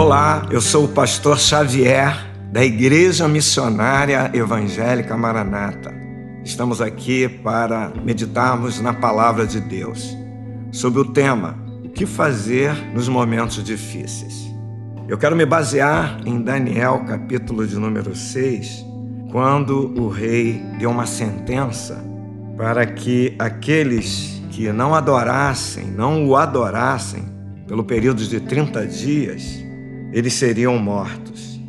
Olá, eu sou o pastor Xavier da Igreja Missionária Evangélica Maranata. Estamos aqui para meditarmos na palavra de Deus sobre o tema O que fazer nos momentos difíceis. Eu quero me basear em Daniel, capítulo de número 6, quando o rei deu uma sentença para que aqueles que não adorassem, não o adorassem, pelo período de 30 dias, eles seriam mortos.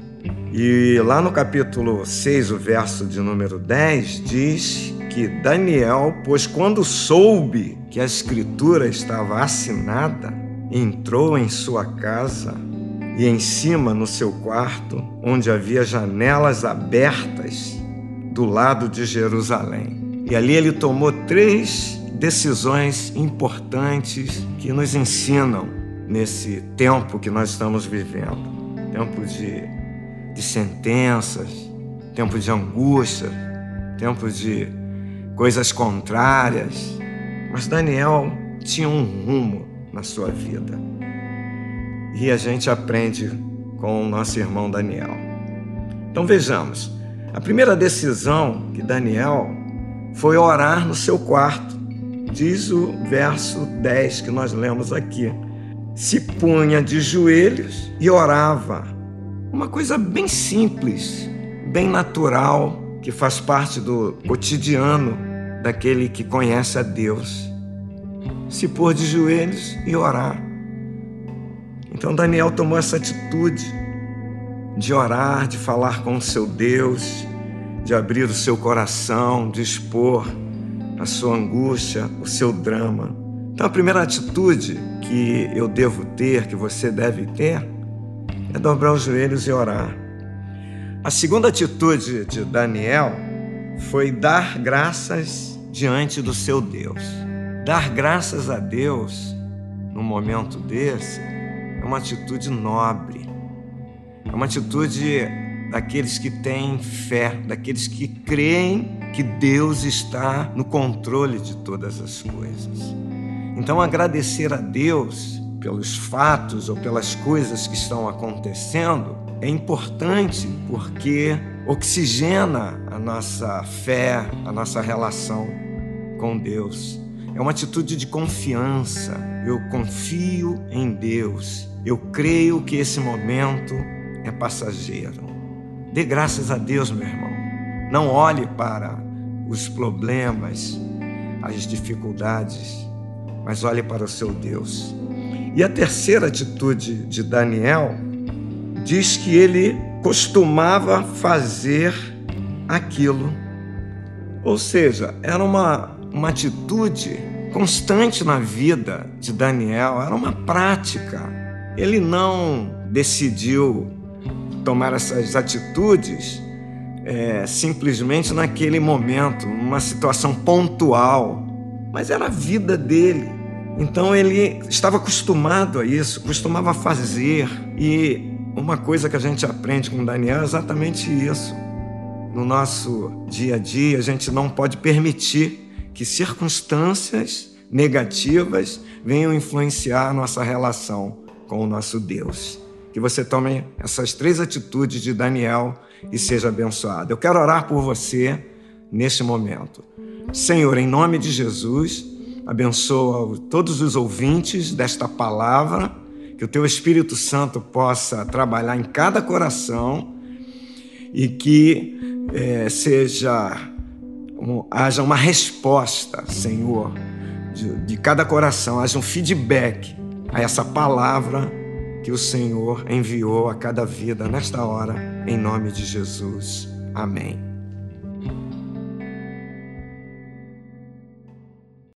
E lá no capítulo 6, o verso de número 10, diz que Daniel, pois quando soube que a escritura estava assinada, entrou em sua casa e em cima no seu quarto, onde havia janelas abertas do lado de Jerusalém. E ali ele tomou três decisões importantes que nos ensinam nesse tempo que nós estamos vivendo tempo de, de sentenças, tempo de angústia, tempo de coisas contrárias. Mas Daniel tinha um rumo na sua vida. E a gente aprende com o nosso irmão Daniel. Então vejamos. A primeira decisão que Daniel foi orar no seu quarto. Diz o verso 10 que nós lemos aqui se punha de joelhos e orava. Uma coisa bem simples, bem natural, que faz parte do cotidiano daquele que conhece a Deus. Se pôr de joelhos e orar. Então Daniel tomou essa atitude de orar, de falar com o seu Deus, de abrir o seu coração, de expor a sua angústia, o seu drama. Então a primeira atitude que eu devo ter, que você deve ter, é dobrar os joelhos e orar. A segunda atitude de Daniel foi dar graças diante do seu Deus. Dar graças a Deus num momento desse é uma atitude nobre, é uma atitude daqueles que têm fé, daqueles que creem que Deus está no controle de todas as coisas. Então, agradecer a Deus pelos fatos ou pelas coisas que estão acontecendo é importante porque oxigena a nossa fé, a nossa relação com Deus. É uma atitude de confiança. Eu confio em Deus. Eu creio que esse momento é passageiro. Dê graças a Deus, meu irmão. Não olhe para os problemas, as dificuldades mas olhe para o seu Deus. E a terceira atitude de Daniel diz que ele costumava fazer aquilo. Ou seja, era uma, uma atitude constante na vida de Daniel, era uma prática. Ele não decidiu tomar essas atitudes é, simplesmente naquele momento, numa situação pontual mas era a vida dele. Então ele estava acostumado a isso, costumava fazer. E uma coisa que a gente aprende com Daniel é exatamente isso. No nosso dia a dia, a gente não pode permitir que circunstâncias negativas venham influenciar a nossa relação com o nosso Deus. Que você tome essas três atitudes de Daniel e seja abençoado. Eu quero orar por você neste momento. Senhor, em nome de Jesus, abençoa todos os ouvintes desta palavra, que o teu Espírito Santo possa trabalhar em cada coração e que é, seja um, haja uma resposta, Senhor, de, de cada coração, haja um feedback a essa palavra que o Senhor enviou a cada vida nesta hora, em nome de Jesus. Amém.